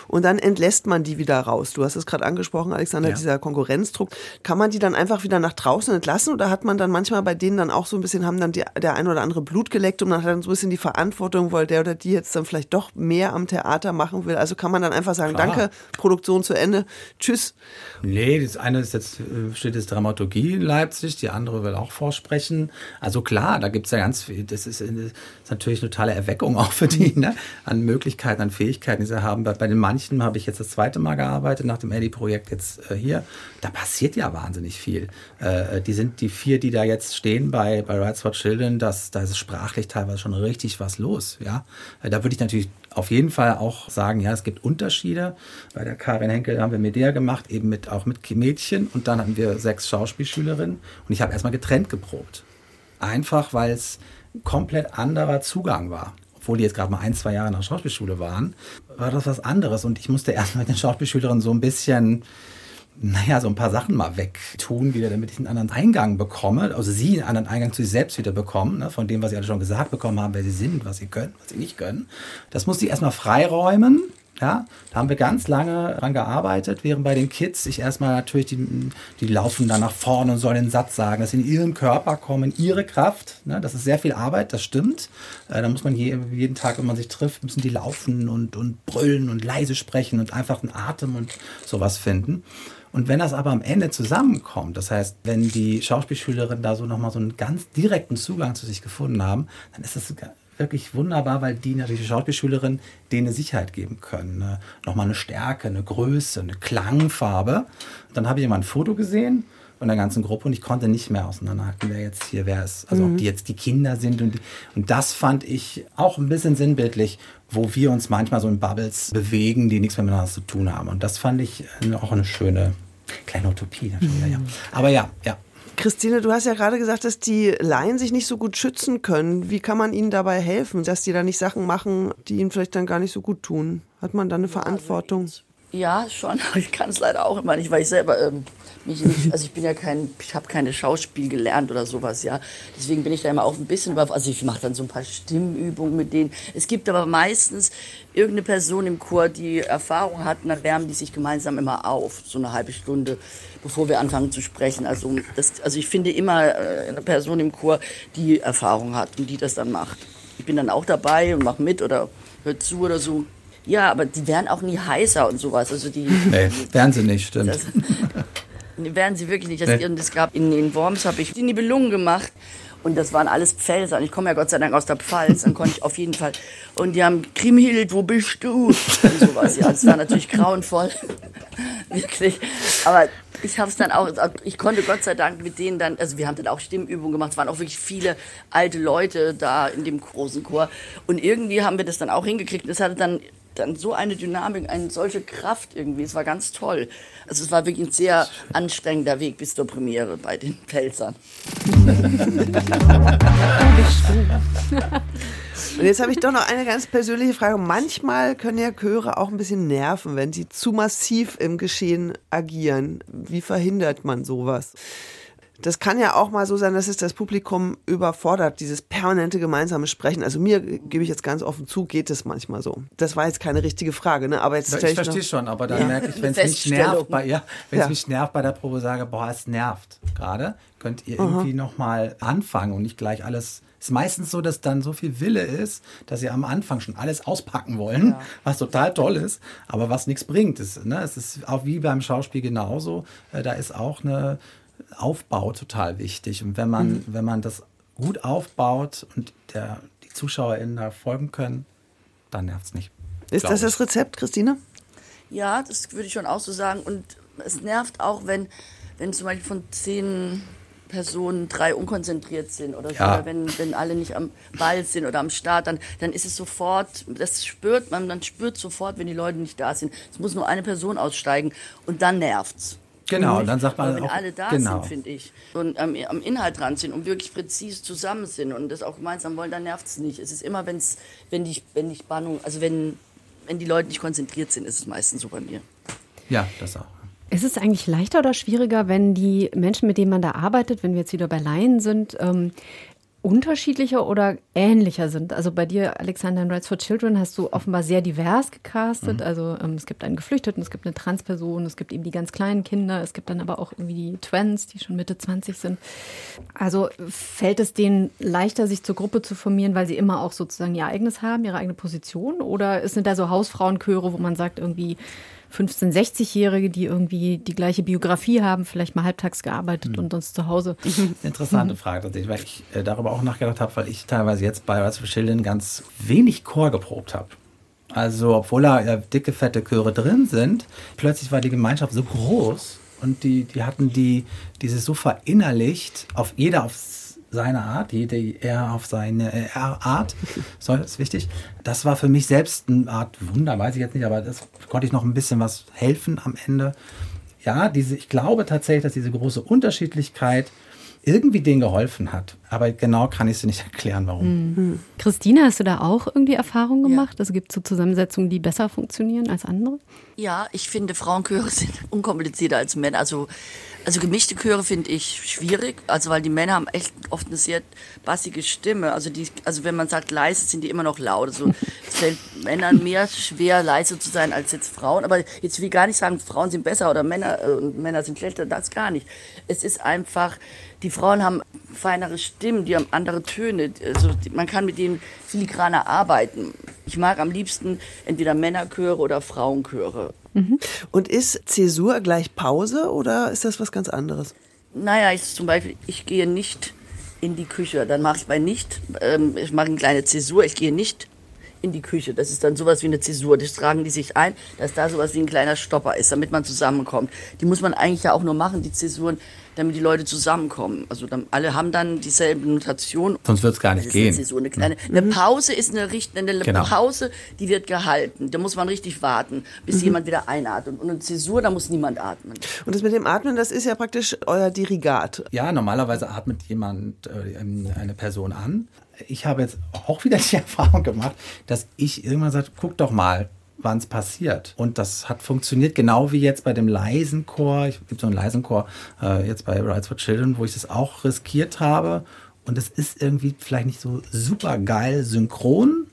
und dann entlässt man die wieder raus. Du hast es gerade angesprochen, Alexander, ja. dieser Konkurrenzdruck. Kann man die dann einfach wieder nach draußen entlassen oder hat man dann manchmal bei denen dann auch so ein bisschen, haben dann die, der ein oder andere Blut geleckt und man hat dann so ein bisschen die Verantwortung, weil der oder die jetzt dann vielleicht doch mehr am Theater machen will. Also kann man dann einfach sagen, Klar. danke, Produktion zu Ende Tschüss. Nee, das eine ist jetzt, äh, steht jetzt Dramaturgie in Leipzig, die andere will auch vorsprechen. Also klar, da gibt es ja ganz viel, das ist, das ist, natürlich eine totale Erweckung auch für die, ne? an Möglichkeiten, an Fähigkeiten, die sie haben. Bei, bei den manchen habe ich jetzt das zweite Mal gearbeitet, nach dem Eddie-Projekt jetzt äh, hier. Da passiert ja wahnsinnig viel. Äh, die sind die vier, die da jetzt stehen bei, bei Rights for Children, das, da ist sprachlich teilweise schon richtig was los. Ja? Äh, da würde ich natürlich auf jeden Fall auch sagen, ja, es gibt Unterschiede. Bei der Karin Henkel haben wir Medea gemacht, eben mit, auch mit Mädchen und dann hatten wir sechs Schauspielschülerinnen und ich habe erstmal getrennt geprobt. Einfach, weil es komplett anderer Zugang war. Obwohl die jetzt gerade mal ein, zwei Jahre nach Schauspielschule waren, war das was anderes und ich musste erstmal mit den Schauspielschülerinnen so ein bisschen naja, so ein paar Sachen mal wegtun wieder, damit ich einen anderen Eingang bekomme, also sie einen anderen Eingang zu sich selbst wieder bekommen, ne, von dem, was sie alle schon gesagt bekommen haben, wer sie sind, was sie können, was sie nicht können. Das muss ich erstmal freiräumen. Ja, da haben wir ganz lange dran gearbeitet, während bei den Kids ich erstmal natürlich, die, die laufen dann nach vorne und sollen den Satz sagen, dass sie in ihren Körper kommen, ihre Kraft. Ne, das ist sehr viel Arbeit, das stimmt. Äh, da muss man je, jeden Tag, wenn man sich trifft, müssen die laufen und, und brüllen und leise sprechen und einfach einen Atem und sowas finden. Und wenn das aber am Ende zusammenkommt, das heißt, wenn die Schauspielschülerinnen da so nochmal so einen ganz direkten Zugang zu sich gefunden haben, dann ist das wirklich wunderbar, weil die natürlich die Schauspielschülerinnen denen eine Sicherheit geben können. Ne? Nochmal eine Stärke, eine Größe, eine Klangfarbe. Dann habe ich immer ein Foto gesehen von der ganzen Gruppe und ich konnte nicht mehr auseinanderhalten, wer jetzt hier wer ist. Also mhm. ob die jetzt die Kinder sind und, und das fand ich auch ein bisschen sinnbildlich, wo wir uns manchmal so in Bubbles bewegen, die nichts mehr miteinander zu tun haben. Und das fand ich auch eine schöne Kleine Utopie. Mhm. Ja. Aber ja, ja. Christine, du hast ja gerade gesagt, dass die Laien sich nicht so gut schützen können. Wie kann man ihnen dabei helfen, dass die da nicht Sachen machen, die ihnen vielleicht dann gar nicht so gut tun? Hat man da eine Verantwortung? Ja, schon. Ich kann es leider auch immer nicht, weil ich selber ähm, mich also ich bin ja kein, ich habe keine Schauspiel gelernt oder sowas, ja. Deswegen bin ich da immer auch ein bisschen über, also ich mache dann so ein paar Stimmübungen mit denen. Es gibt aber meistens irgendeine Person im Chor, die Erfahrung hat, und dann wärmen die sich gemeinsam immer auf, so eine halbe Stunde, bevor wir anfangen zu sprechen. Also, das, also ich finde immer äh, eine Person im Chor, die Erfahrung hat und die das dann macht. Ich bin dann auch dabei und mache mit oder hört zu oder so. Ja, aber die werden auch nie heißer und sowas. Also die, Nee, werden sie nicht, stimmt. das, werden sie wirklich nicht. Das, Nee. es gab in den Worms habe ich die Nibelungen gemacht. Und das waren alles Pfälzer. Und ich komme ja Gott sei Dank aus der Pfalz. Dann konnte ich auf jeden Fall. Und die haben, Kriemhild, wo bist du? Und sowas. Ja, das war natürlich grauenvoll. Wirklich. Aber ich habe es dann auch, ich konnte Gott sei Dank mit denen dann, also wir haben dann auch Stimmübungen gemacht. Es waren auch wirklich viele alte Leute da in dem großen Chor. Und irgendwie haben wir das dann auch hingekriegt. Es hatte dann dann so eine Dynamik, eine solche Kraft irgendwie. Es war ganz toll. Also es war wirklich ein sehr anstrengender Weg bis zur Premiere bei den Pfälzern. Und jetzt habe ich doch noch eine ganz persönliche Frage. Manchmal können ja Chöre auch ein bisschen nerven, wenn sie zu massiv im Geschehen agieren. Wie verhindert man sowas? Das kann ja auch mal so sein, dass es das Publikum überfordert, dieses permanente gemeinsame Sprechen. Also mir, gebe ich jetzt ganz offen zu, geht es manchmal so. Das war jetzt keine richtige Frage, ne? aber jetzt Ich stelle ich, verstehe noch, schon, aber dann Ja. merke ich, wenn es mich nervt, bei, ja, wenn es Ja. mich nervt bei der Probe, sage, boah, es nervt gerade, könnt ihr irgendwie nochmal anfangen und nicht gleich alles. Es ist meistens so, dass dann so viel Wille ist, dass sie am Anfang schon alles auspacken wollen, was total toll ist, aber was nichts bringt. Es, ne, es ist auch wie beim Schauspiel genauso. Äh, da ist auch eine Aufbau total wichtig. Und wenn man, wenn man das gut aufbaut und der, die ZuschauerInnen da folgen können, dann nervt es nicht. ist das ich. das Rezept, Christine? Ja, das würde ich schon auch so sagen. Und es nervt auch, wenn, wenn zum Beispiel von zehn Personen drei unkonzentriert sind oder, so, Ja. oder wenn, wenn alle nicht am Ball sind oder am Start, dann, dann ist es sofort, das spürt man, man spürt sofort, wenn die Leute nicht da sind. Es muss nur eine Person aussteigen und dann nervt's. Genau, und dann sagt man Aber wenn auch, alle da genau. sind, finde ich, und am, am Inhalt dran sind und wirklich präzise zusammen sind und das auch gemeinsam wollen, dann nervt es nicht. Es ist immer, wenn's, wenn die, wenn die Spannung, also wenn, wenn die Leute nicht konzentriert sind, ist es meistens so bei mir. Ja, das auch. Ist es eigentlich leichter oder schwieriger, wenn die Menschen, mit denen man da arbeitet, wenn wir jetzt wieder bei Laien sind, ähm, unterschiedlicher oder ähnlicher sind? Also bei dir, Alexander, in Rights for Children hast du offenbar sehr divers gecastet. Also ähm, es gibt einen Geflüchteten, es gibt eine Transperson, es gibt eben die ganz kleinen Kinder, es gibt dann aber auch irgendwie die Twins, die schon Mitte 20 sind. Also fällt es denen leichter, sich zur Gruppe zu formieren, weil sie immer auch sozusagen ihr eigenes haben, ihre eigene Position? Oder sind da so Hausfrauenchöre, wo man sagt, irgendwie 15-, 60-Jährige, die irgendwie die gleiche Biografie haben, vielleicht mal halbtags gearbeitet und sonst zu Hause. Interessante Frage tatsächlich, weil ich äh, darüber auch nachgedacht habe, weil ich teilweise jetzt bei Rise for Children ganz wenig Chor geprobt habe. Also, obwohl da äh, dicke, fette Chöre drin sind, plötzlich war die Gemeinschaft so groß und die, die hatten die, dieses so verinnerlicht, auf jeder auf seine Art, jede er auf seine äh, Art, so, das ist wichtig. Das war für mich selbst eine Art Wunder, weiß ich jetzt nicht, aber das konnte ich noch ein bisschen was helfen am Ende. Ja, diese, ich glaube tatsächlich, dass diese große Unterschiedlichkeit irgendwie denen geholfen hat. Aber genau kann ich es nicht erklären, warum. Christine, hast du da auch irgendwie Erfahrungen gemacht? Also gibt es so Zusammensetzungen, die besser funktionieren als andere? Ja, ich finde Frauenchöre sind unkomplizierter als Männer. Also, also gemischte Chöre finde ich schwierig, also weil die Männer haben echt oft eine sehr bassige Stimme. Also die, also wenn man sagt leise, sind die immer noch laut. Also es fällt Männern mehr schwer, leise zu sein als jetzt Frauen. Aber jetzt will ich gar nicht sagen, Frauen sind besser oder Männer äh, Männer sind schlechter. Das gar nicht. Es ist einfach, die Frauen haben feinere Stimmen, die haben andere Töne. Also man kann mit denen filigraner arbeiten. Ich mag am liebsten entweder Männerchöre oder Frauenchöre. Und ist Zäsur gleich Pause oder ist das was ganz anderes? Naja, ich zum Beispiel, ich gehe nicht in die Küche. Dann mache ich bei nicht, ähm, ich mache eine kleine Zäsur, ich gehe nicht in die Küche. Das ist dann sowas wie eine Zäsur. Das tragen die sich ein, dass da sowas wie ein kleiner Stopper ist, damit man zusammenkommt. Die muss man eigentlich ja auch nur machen, die Zäsuren, damit die Leute zusammenkommen. Also dann, alle haben dann dieselbe Notation. Sonst wird es gar nicht Das ist gehen. eine Zäsur, eine kleine. Eine Pause ist eine, richt- eine Genau. Pause, die wird gehalten. Da muss man richtig warten, bis jemand wieder einatmet. Und eine Zäsur, da muss niemand atmen. Und das mit dem Atmen, das ist ja praktisch euer Dirigat. Ja, normalerweise atmet jemand äh, eine Person an. Ich habe jetzt auch wieder die Erfahrung gemacht, dass ich irgendwann sage, guck doch mal, wann es passiert. Und das hat funktioniert genau wie jetzt bei dem leisen Chor. Es gibt so einen leisen Chor äh, jetzt bei Rights for Children, wo ich das auch riskiert habe. Und es ist irgendwie vielleicht nicht so super geil synchron,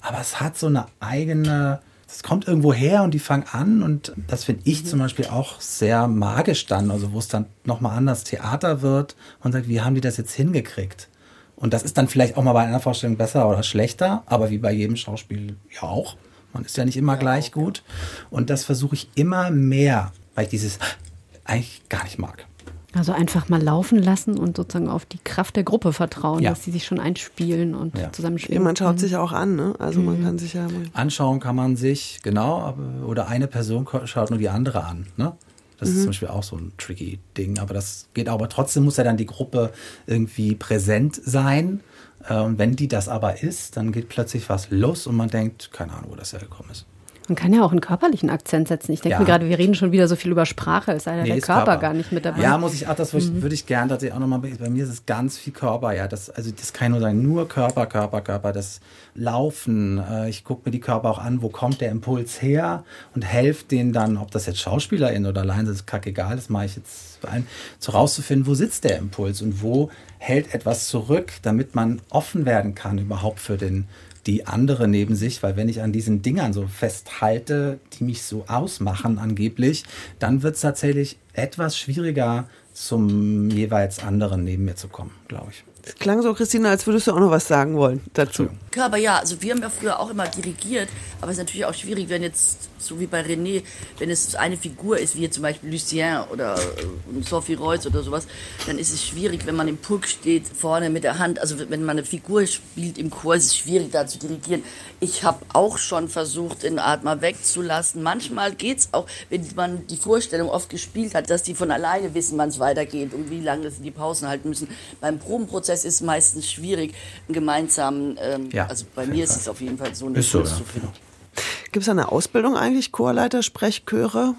aber es hat so eine eigene, es kommt irgendwo her und die fangen an und das finde ich zum Beispiel auch sehr magisch dann, also wo es dann nochmal anders Theater wird und sagt, wie haben die das jetzt hingekriegt? Und das ist dann vielleicht auch mal bei einer Vorstellung besser oder schlechter, aber wie bei jedem Schauspiel ja auch. Man ist ja nicht immer gleich gut. Und das versuche ich immer mehr, weil ich dieses eigentlich gar nicht mag. Also einfach mal laufen lassen und sozusagen auf die Kraft der Gruppe vertrauen, Ja. dass sie sich schon einspielen und Ja. zusammenspielen. Man schaut Mhm. sich auch an, ne? Also man kann sich ja. Anschauen kann man sich, genau, aber, oder eine Person schaut nur die andere an. Ne? Das ist zum Beispiel auch so ein tricky Ding, aber das geht auch. Aber trotzdem muss ja dann die Gruppe irgendwie präsent sein. Äh, Und wenn die das aber ist, dann geht plötzlich was los und man denkt, keine Ahnung, wo das hergekommen ist. Man kann ja auch einen körperlichen Akzent setzen. Ich denke Ja. mir gerade, wir reden schon wieder so viel über Sprache, als sei Nee, der ist Körper, gar nicht mit dabei. Ja, muss ich, ach, das würde Mhm. ich, würde ich gern tatsächlich auch nochmal, bei mir ist es ganz viel Körper, ja, das, also das kann ja nur sein, nur Körper, Körper, Körper, das Laufen, äh, ich gucke mir die Körper auch an, wo kommt der Impuls her und helfe denen dann, ob das jetzt SchauspielerInnen oder allein sind, ist kackegal, das mache ich jetzt vor allem, so rauszufinden, wo sitzt der Impuls und wo hält etwas zurück, damit man offen werden kann überhaupt für den, die andere neben sich, weil wenn ich an diesen Dingern so festhalte, die mich so ausmachen angeblich, dann wird es tatsächlich etwas schwieriger, zum jeweils anderen neben mir zu kommen, glaube ich. Es klang so, Christine, als würdest du auch noch was sagen wollen dazu. Körper, ja, also wir haben ja früher auch immer dirigiert, aber es ist natürlich auch schwierig, wenn jetzt, so wie bei René, wenn es eine Figur ist, wie jetzt zum Beispiel Lucien oder äh, Sophie Reuss oder sowas, dann ist es schwierig, wenn man im Pulk steht, vorne mit der Hand, also wenn man eine Figur spielt im Chor, ist es schwierig, da zu dirigieren. Ich habe auch schon versucht, den Art mal wegzulassen. Manchmal geht's auch, wenn man die Vorstellung oft gespielt hat, dass die von alleine wissen, wann es weitergeht und wie lange sie die Pausen halten müssen. Beim Probenprozess ist es meistens schwierig, einen gemeinsamen, ähm, Ja, also bei mir ist es auf jeden Fall so, einen Ist so, ja, zu finden. Gibt es eine Ausbildung eigentlich, Chorleiter, Sprechchöre?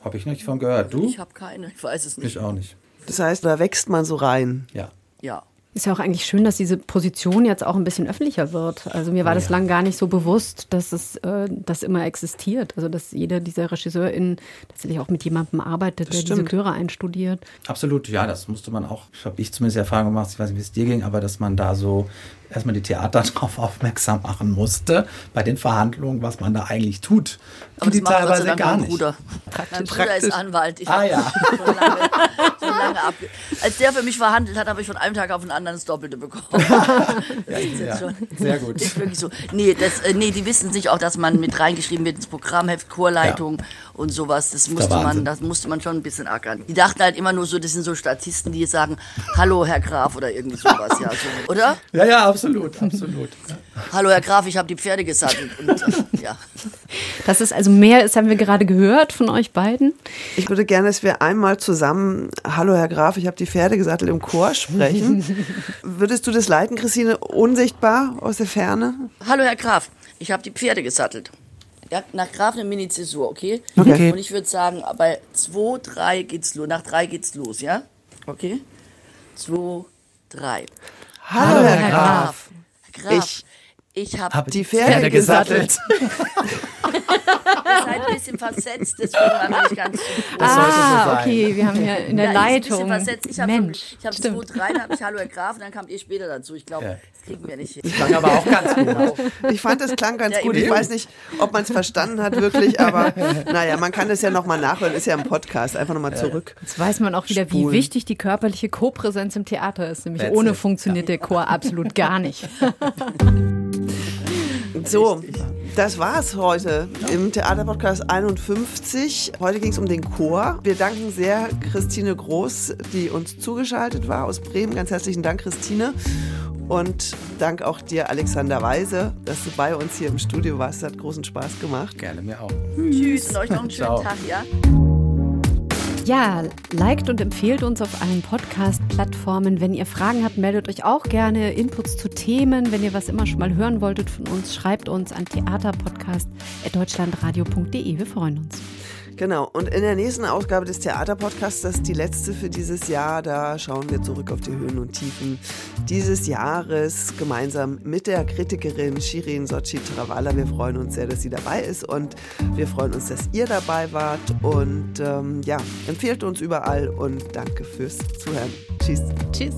Habe ich nicht von gehört. Du? Ich habe keine, ich weiß es nicht. Ich auch nicht. Das heißt, da wächst man so rein. Ja. Ja. Ist ja auch eigentlich schön, dass diese Position jetzt auch ein bisschen öffentlicher wird. Also mir war das lang gar nicht so bewusst, dass es äh, das immer existiert. Also dass jeder dieser RegisseurInnen tatsächlich auch mit jemandem arbeitet, der diese stimmt. Chöre einstudiert. Absolut, ja, das musste man auch, habe ich zumindest Erfahrung gemacht, ich weiß nicht, wie es dir ging, aber dass man da so erstmal die Theater darauf aufmerksam machen musste, bei den Verhandlungen, was man da eigentlich tut. Aber die teilweise gar mein nicht. Bruder. Mein Bruder praktisch. ist Anwalt. Ich Ah, ja. schon lange, schon lange abge Als der für mich verhandelt hat, habe ich von einem Tag auf den anderen das Doppelte bekommen. Das ist jetzt Ja, schon- sehr gut. Ist wirklich so. Nee, das, äh, nee, die wissen sich auch, dass man mit reingeschrieben wird ins Programmheft, Chorleitung und sowas. Das musste man, das musste man schon ein bisschen ackern. Die dachten halt immer nur so, das sind so Statisten, die sagen, hallo Herr Graf oder irgendwie sowas, ja. So, oder? Ja, ja, absolut, absolut. Hallo Herr Graf, ich habe die Pferde gesattelt. Und, äh, ja. Dass es also mehr ist, haben wir gerade gehört von euch beiden. Ich würde gerne, dass wir einmal zusammen, hallo Herr Graf, ich habe die Pferde gesattelt, im Chor sprechen. Würdest du das leiten, Christine, unsichtbar aus der Ferne? Hallo Herr Graf, ich habe die Pferde gesattelt. Ja, nach Graf eine Mini-Zäsur, okay? Okay. Und ich würde sagen, bei 2, 3 geht's los. Nach 3 geht's los, ja? Okay? 2, 3. Hallo, Herr Graf. Graf, Ich ich habe Hab die Pferde gesattelt. Ihr seid ein bisschen versetzt, deswegen war nicht ganz so gut. Das sollte so ah, sein. okay, wir haben ja in der Ja, ist ein bisschen Leitung. versetzt. Ich habe Mensch, ich hab stimmt. 2, 3, dann habe ich Hallo Herr Graf und dann kamt ihr später dazu. Ich glaube, Ja. das kriegen wir nicht hin. Klang aber auch ganz gut. Ich fand, das klang ganz Ja, gut. Ich eben. weiß nicht, ob man es verstanden hat wirklich, aber naja, man kann es ja nochmal nachhören. Ist ja im Podcast. Einfach nochmal zurück. Jetzt weiß man auch wieder, wie Spulen. wichtig die körperliche Kopräsenz im Theater ist. Nämlich That's ohne it. funktioniert der Chor absolut gar nicht. So, das war's heute im Theaterpodcast 51. Heute ging es um den Chor. Wir danken sehr Christine Groß, die uns zugeschaltet war aus Bremen. Ganz herzlichen Dank, Christine. Und Dank auch dir, Alexander Weise, dass du bei uns hier im Studio warst. Hat großen Spaß gemacht. Gerne, mir auch. Tschüss und euch noch einen schönen Ciao. Tag, ja? Ja, liked und empfehlt uns auf allen Podcast-Plattformen. Wenn ihr Fragen habt, meldet euch auch gerne. Inputs zu Themen. Wenn ihr was immer schon mal hören wolltet von uns, schreibt uns an theaterpodcast.deutschlandradio.de. Wir freuen uns. Genau. Und in der nächsten Ausgabe des Theaterpodcasts, das ist die letzte für dieses Jahr, da schauen wir zurück auf die Höhen und Tiefen dieses Jahres gemeinsam mit der Kritikerin Shirin Sochi Travala. Wir freuen uns sehr, dass sie dabei ist und wir freuen uns, dass ihr dabei wart. Und ähm, ja, empfehlt uns überall und danke fürs Zuhören. Tschüss. Tschüss.